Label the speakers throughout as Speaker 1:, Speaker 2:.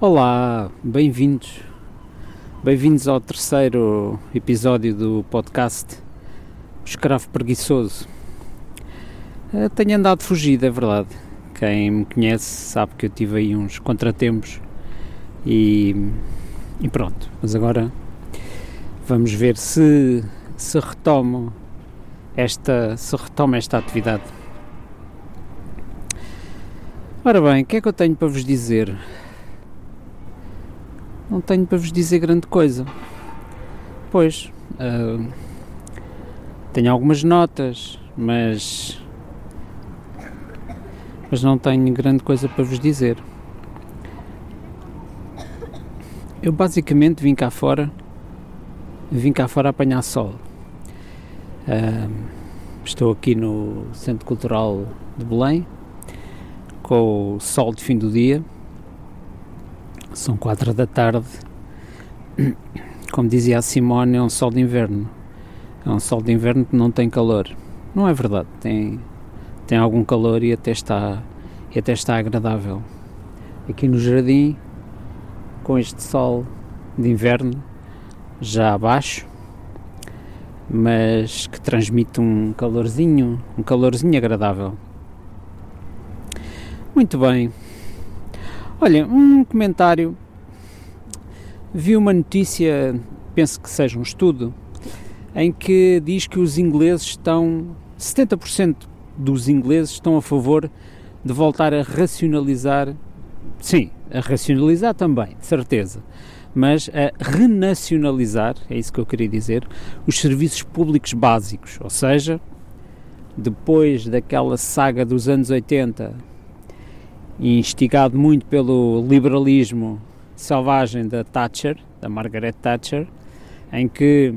Speaker 1: Olá, bem-vindos. Bem-vindos ao terceiro episódio do podcast Escravo Preguiçoso. Eh, tenho andado fugido, é verdade. Quem me conhece sabe que eu tive aí uns contratempos e, e pronto. Mas agora vamos ver se, se retomo esta, se retomo esta atividade. Ora bem, o que é que eu tenho para vos dizer? Não tenho para vos dizer grande coisa. Pois, uh, tenho algumas notas, mas. Mas não tenho grande coisa para vos dizer. Eu basicamente vim cá fora, vim cá fora apanhar sol. Uh, estou aqui no Centro Cultural de Belém, com o sol de fim do dia. São quatro da tarde. Como dizia a Simone, é um sol de inverno. É um sol de inverno que não tem calor. Não é verdade, tem, tem algum calor e até está, e até está agradável. Aqui no jardim, com este sol de inverno já abaixo, mas que transmite um calorzinho, um calorzinho agradável. Muito bem. Olha, um comentário. Vi uma notícia, penso que seja um estudo, em que diz que os ingleses estão. 70% dos ingleses estão a favor de voltar a racionalizar. Sim, a racionalizar também, de certeza mas a renacionalizar, é isso que eu queria dizer, os serviços públicos básicos, ou seja, depois daquela saga dos anos 80, instigado muito pelo liberalismo selvagem da Thatcher, da Margaret Thatcher, em que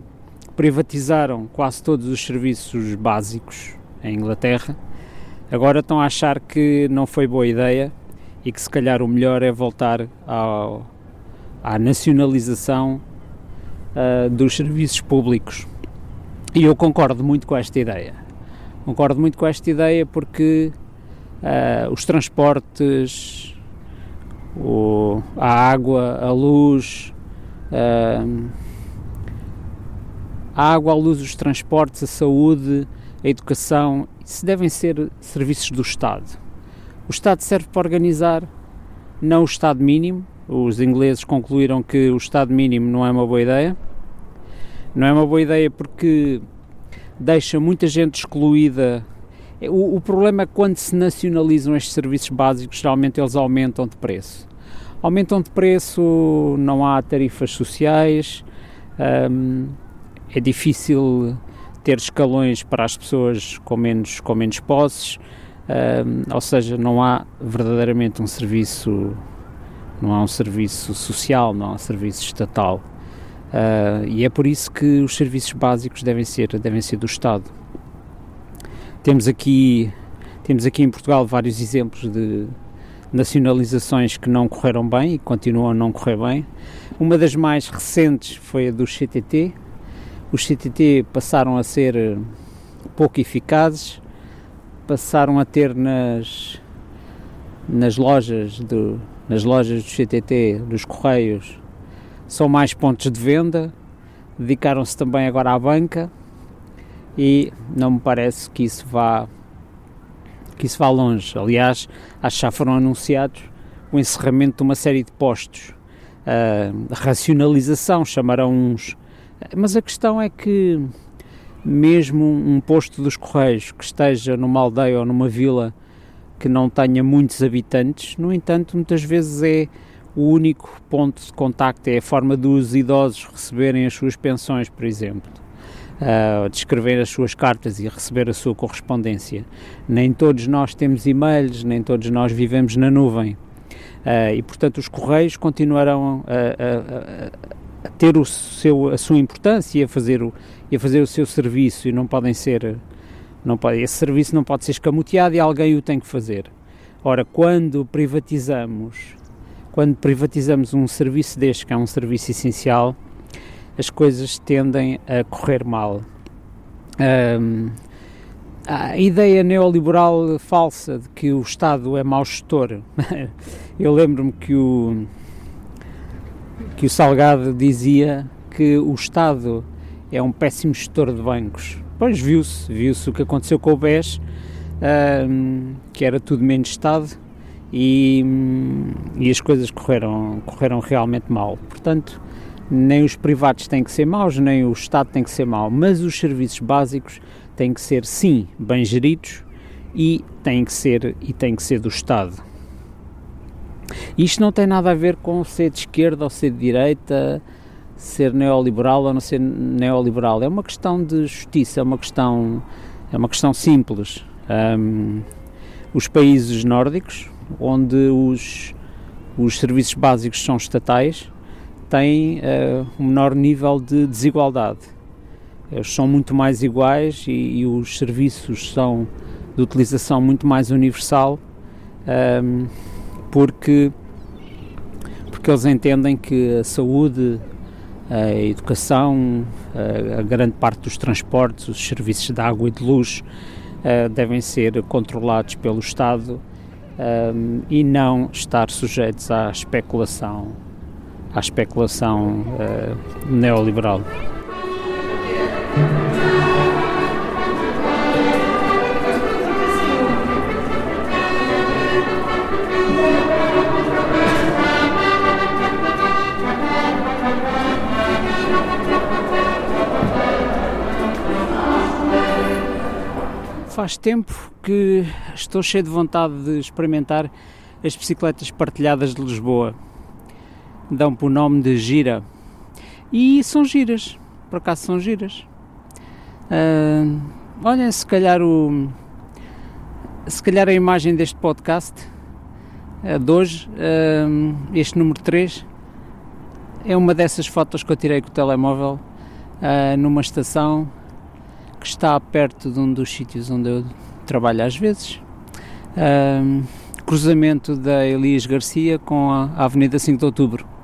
Speaker 1: privatizaram quase todos os serviços básicos em Inglaterra, agora estão a achar que não foi boa ideia e que se calhar o melhor é voltar ao, à nacionalização uh, dos serviços públicos. E eu concordo muito com esta ideia. Concordo muito com esta ideia porque uh, os transportes, o, a água, a luz, uh, a água, a luz, os transportes, a saúde, a educação, isso devem ser serviços do Estado. O Estado serve para organizar, não o Estado mínimo, os ingleses concluíram que o Estado mínimo não é uma boa ideia. Não é uma boa ideia porque deixa muita gente excluída. O, o problema é quando se nacionalizam estes serviços básicos, geralmente eles aumentam de preço. Aumentam de preço, não há tarifas sociais, hum, é difícil ter escalões para as pessoas com menos, com menos posses, hum, ou seja, não há verdadeiramente um serviço não há um serviço social, não há um serviço estatal. Uh, e é por isso que os serviços básicos devem ser, devem ser do Estado. Temos aqui, temos aqui em Portugal vários exemplos de nacionalizações que não correram bem e continuam a não correr bem. Uma das mais recentes foi a do CTT. Os CTT passaram a ser pouco eficazes, passaram a ter nas, nas lojas do, nas lojas do CTT, dos Correios, são mais pontos de venda, dedicaram-se também agora à banca e não me parece que isso vá que isso vá longe. Aliás, acho que já foram anunciados o encerramento de uma série de postos. Uh, racionalização, chamarão uns. Mas a questão é que, mesmo um posto dos Correios que esteja numa aldeia ou numa vila que não tenha muitos habitantes, no entanto, muitas vezes é o único ponto de contacto, é a forma dos idosos receberem as suas pensões, por exemplo. Uh, de escrever as suas cartas e receber a sua correspondência. Nem todos nós temos e-mails, nem todos nós vivemos na nuvem. Uh, e, portanto, os correios continuarão a, a, a, ter o seu, a sua importância e a, fazer o, e a fazer o seu serviço e não podem ser não pode, esse serviço não pode ser escamoteado e alguém o tem que fazer. Ora, quando privatizamos, quando privatizamos um serviço deste, que é um serviço essencial, as coisas tendem a correr mal. Um, a ideia neoliberal falsa de que o Estado é mau gestor. Eu lembro-me que o, que o Salgado dizia que o Estado é um péssimo gestor de bancos. Pois viu-se, viu-se o que aconteceu com o BES, uh, que era tudo menos Estado, e, e, as coisas correram, correram realmente mal. Portanto, nem os privados têm que ser maus, nem o Estado tem que ser mau, mas os serviços básicos têm que ser, sim, bem geridos e têm que ser, e têm que ser do Estado. Isto não tem nada a ver com ser de esquerda ou ser de direita, ser neoliberal ou não ser neoliberal. É uma questão de justiça, é uma questão, é uma questão simples. Um, os países nórdicos, onde os, os serviços básicos são estatais, têm uh, um menor nível de desigualdade. Eles são muito mais iguais e, e os serviços são de utilização muito mais universal, um, porque, porque eles entendem que a saúde, a educação, a, a grande parte dos transportes, os serviços de água e de luz uh, devem ser controlados pelo Estado um, e não estar sujeitos à especulação, à especulação uh, neoliberal. faz tempo que estou cheio de vontade de experimentar as bicicletas partilhadas de Lisboa. Dão por nome de gira. E são giras, por acaso são giras. Uh, olhem, se calhar o. Se calhar a imagem deste podcast de hoje, uh, este número 3, é uma dessas fotos que eu tirei com o telemóvel uh, numa estação que está perto de um dos sítios onde eu trabalho às vezes. Cruzamento da Elias Garcia com a, Avenida 5 de Outubro.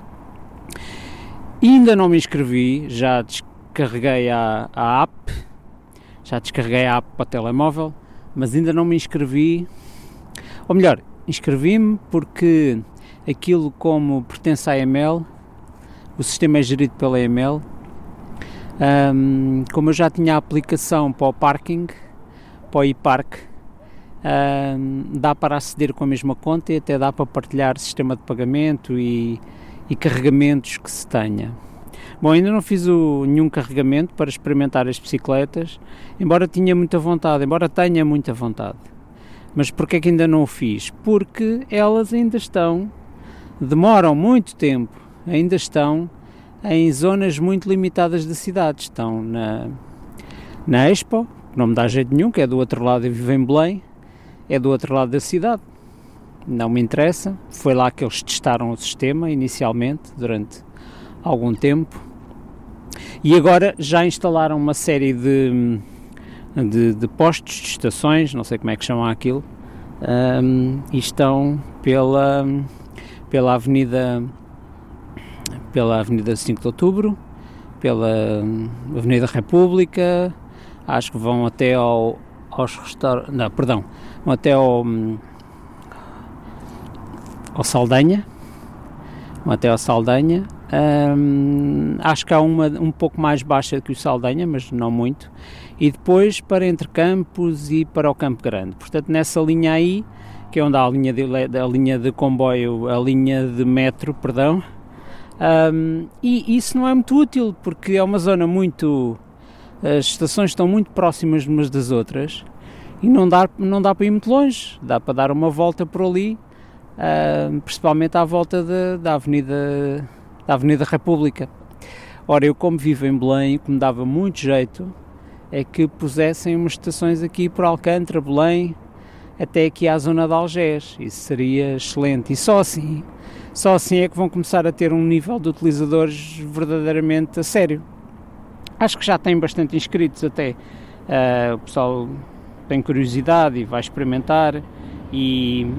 Speaker 1: Ainda não me inscrevi, já descarreguei a, a app, já descarreguei a app para o telemóvel, mas ainda não me inscrevi. Ou melhor, inscrevi-me porque aquilo como pertence à EML, o sistema é gerido pela EML um, como eu já tinha a aplicação para o parking, para o e-park, um, dá para aceder com a mesma conta e até dá para partilhar sistema de pagamento e, e carregamentos que se tenha. Bom, ainda não fiz o, nenhum carregamento para experimentar as bicicletas, embora tinha muita vontade, embora tenha muita vontade. Mas porquê é que ainda não o fiz? Porque elas ainda estão, demoram muito tempo, ainda estão em zonas muito limitadas da cidade. Estão na, na Expo, não me dá jeito nenhum, que é do outro lado, eu vivo em Belém, é do outro lado da cidade. Não me interessa. Foi lá que eles testaram o sistema inicialmente, durante algum tempo. E agora já instalaram uma série de, de, de postos, de estações, não sei como é que chamam aquilo, um, e estão pela, pela Avenida pela Avenida 5 de Outubro, pela hum, Avenida República, acho que vão até ao, aos restaurantes, não, perdão, vão até ao, hum, ao Saldanha, vão até ao Saldanha, hum, acho que há uma um pouco mais baixa que o Saldanha, mas não muito, e depois para entre Campos e para o Campo Grande, portanto nessa linha aí, que é onde há a linha de, a linha de comboio, a linha de metro, perdão, um, e isso não é muito útil porque é uma zona muito. As estações estão muito próximas umas das outras e não dá, não dá para ir muito longe, dá para dar uma volta por ali, uh, principalmente à volta de, da, Avenida, da Avenida República. Ora, eu como vivo em Belém, que me dava muito jeito é que pusessem umas estações aqui por Alcântara, Belém, até aqui à zona de Algés. Isso seria excelente. E só assim só assim é que vão começar a ter um nível de utilizadores verdadeiramente a sério. Acho que já tem bastante inscritos até. Uh, o pessoal tem curiosidade e vai experimentar e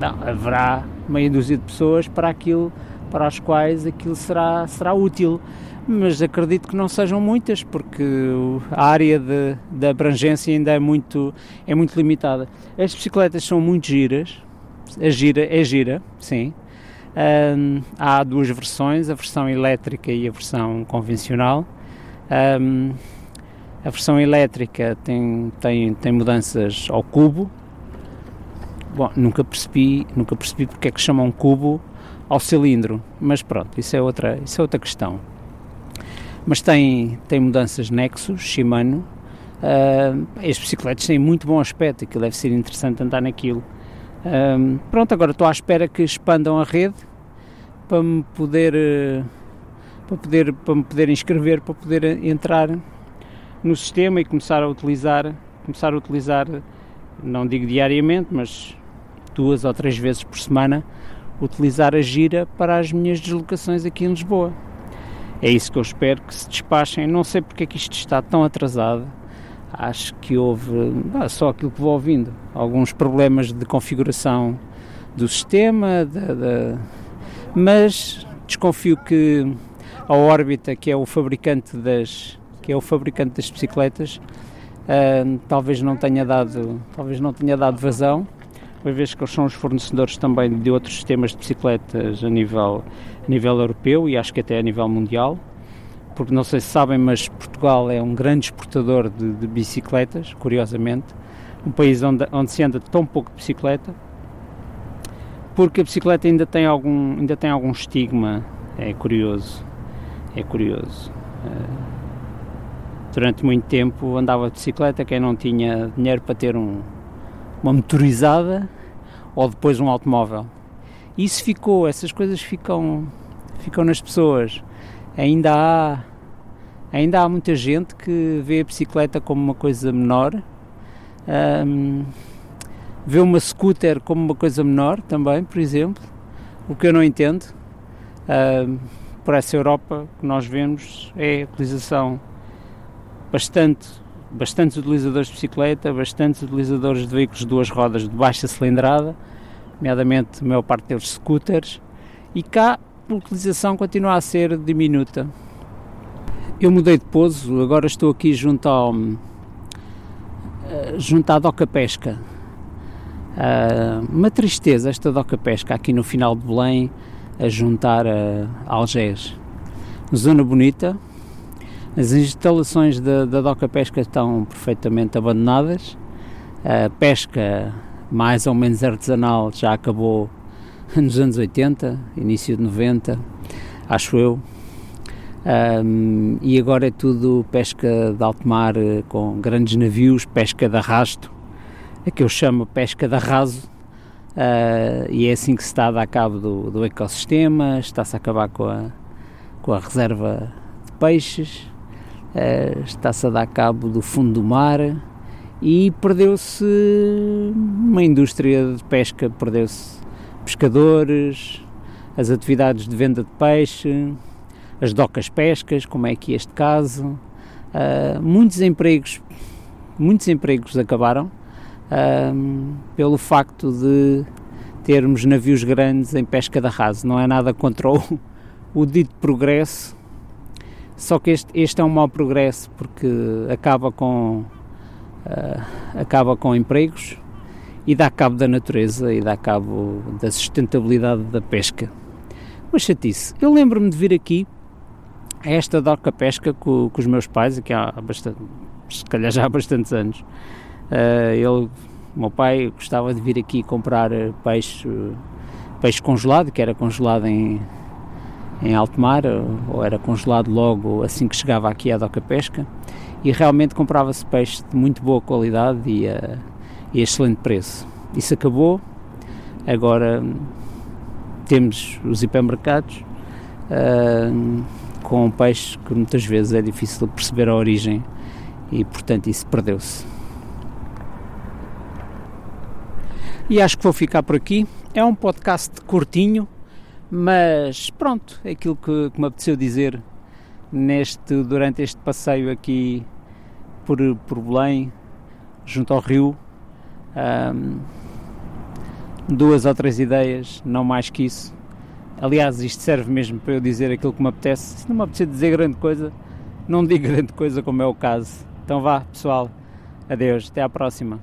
Speaker 1: não, haverá meia dúzia de pessoas para aquilo para as quais aquilo será, será útil. Mas acredito que não sejam muitas, porque a área de, de abrangência ainda é muito, é muito limitada. As bicicletas são muito giras, a gira é gira, sim, Um, há duas versões, a versão elétrica e a versão convencional. Um, a versão elétrica tem, tem, tem mudanças ao cubo. Bom, nunca percebi, nunca percebi porque é que chamam cubo ao cilindro, mas pronto, isso é outra, isso é outra questão. Mas tem, tem mudanças Nexus, Shimano. Uh, as bicicletas têm muito bom aspecto, aquilo deve ser interessante andar naquilo. Um, pronto, agora estou à espera que expandam a rede para me poder, uh, para poder, para me poder inscrever, para poder entrar no sistema e começar a utilizar, começar a utilizar, não digo diariamente, mas duas ou três vezes por semana, utilizar a gira para as minhas deslocações aqui em Lisboa. É isso que eu espero que se despachem. Não sei porque é que isto está tão atrasado acho que houve, ah, só aquilo que vou ouvindo, alguns problemas de configuração do sistema, mas desconfio que a órbita, que é o fabricante das, que é o fabricante das bicicletas, uh, talvez não tenha dado, talvez não tenha dado vazão, uma vez que eles são os fornecedores também de outros sistemas de bicicletas a nível, a nível europeu e acho que até a nível mundial. Porque não sei se sabem, mas Portugal é um grande exportador de, de bicicletas, curiosamente, um país onde, onde se anda tão pouco de bicicleta, porque a bicicleta ainda tem algum, ainda tem algum estigma, é curioso, é curioso. Uh, durante muito tempo andava de bicicleta quem não tinha dinheiro para ter um, uma motorizada ou depois um automóvel. Isso ficou, essas coisas ficam, ficam nas pessoas ainda há ainda há muita gente que vê a bicicleta como uma coisa menor um, vê uma scooter como uma coisa menor também, por exemplo o que eu não entendo um, por essa Europa que nós vemos é a utilização bastante bastantes utilizadores de bicicleta, bastantes utilizadores de veículos de duas rodas de baixa cilindrada, nomeadamente a maior parte deles scooters, e cá a utilização continua a ser diminuta. Eu mudei de pouso, agora estou aqui junto ao eh, junto à Doca Pesca. Uh, uma tristeza esta Doca Pesca aqui no final de Belém a juntar a Algés. Zona bonita, as instalações da, da Doca Pesca estão perfeitamente abandonadas. A pesca mais ou menos artesanal já acabou nos anos 80, início de 90, acho eu. Um, e agora é tudo pesca de alto mar eh, com grandes navios, pesca de arrasto, é que eu chamo pesca de arraso, uh, e é assim que se está a dar cabo do, do ecossistema, está-se a acabar com a, com a reserva de peixes, uh, está-se a dar cabo do fundo do mar e perdeu-se uma indústria de pesca, perdeu-se pescadores, as atividades de venda de peixe, as docas pescas, como é aqui este caso. Uh, muitos empregos, muitos empregos acabaram uh, pelo facto de termos navios grandes em pesca de arraso. Não é nada contra o, o dito progresso, só que este, este é um mau progresso porque acaba com, uh, acaba com empregos, e dá cabo da natureza e dá cabo da sustentabilidade da pesca. Uma chatice. Eu lembro-me de vir aqui a esta doca pesca com, com, os meus pais, aqui há bastante, se calhar já há bastantes anos. Uh, ele, meu pai gostava de vir aqui comprar peixe, peixe congelado, que era congelado em, em alto mar, ou era congelado logo assim que chegava aqui à doca pesca, e realmente comprava-se peixe de muito boa qualidade e uh, e excelente preço. Isso acabou, agora temos os hipermercados uh, com peixes que muitas vezes é difícil perceber a origem e portanto isso perdeu-se. E acho que vou ficar por aqui. É um podcast curtinho, mas pronto, é aquilo que, que me apeteceu dizer neste, durante este passeio aqui por, por Belém, junto ao rio, um, duas ou três ideias, não mais que isso. Aliás, isto serve mesmo para eu dizer aquilo que me apetece. Se não me apetece dizer grande coisa, não digo grande coisa como é o caso. Então vá, pessoal. Adeus, até à próxima.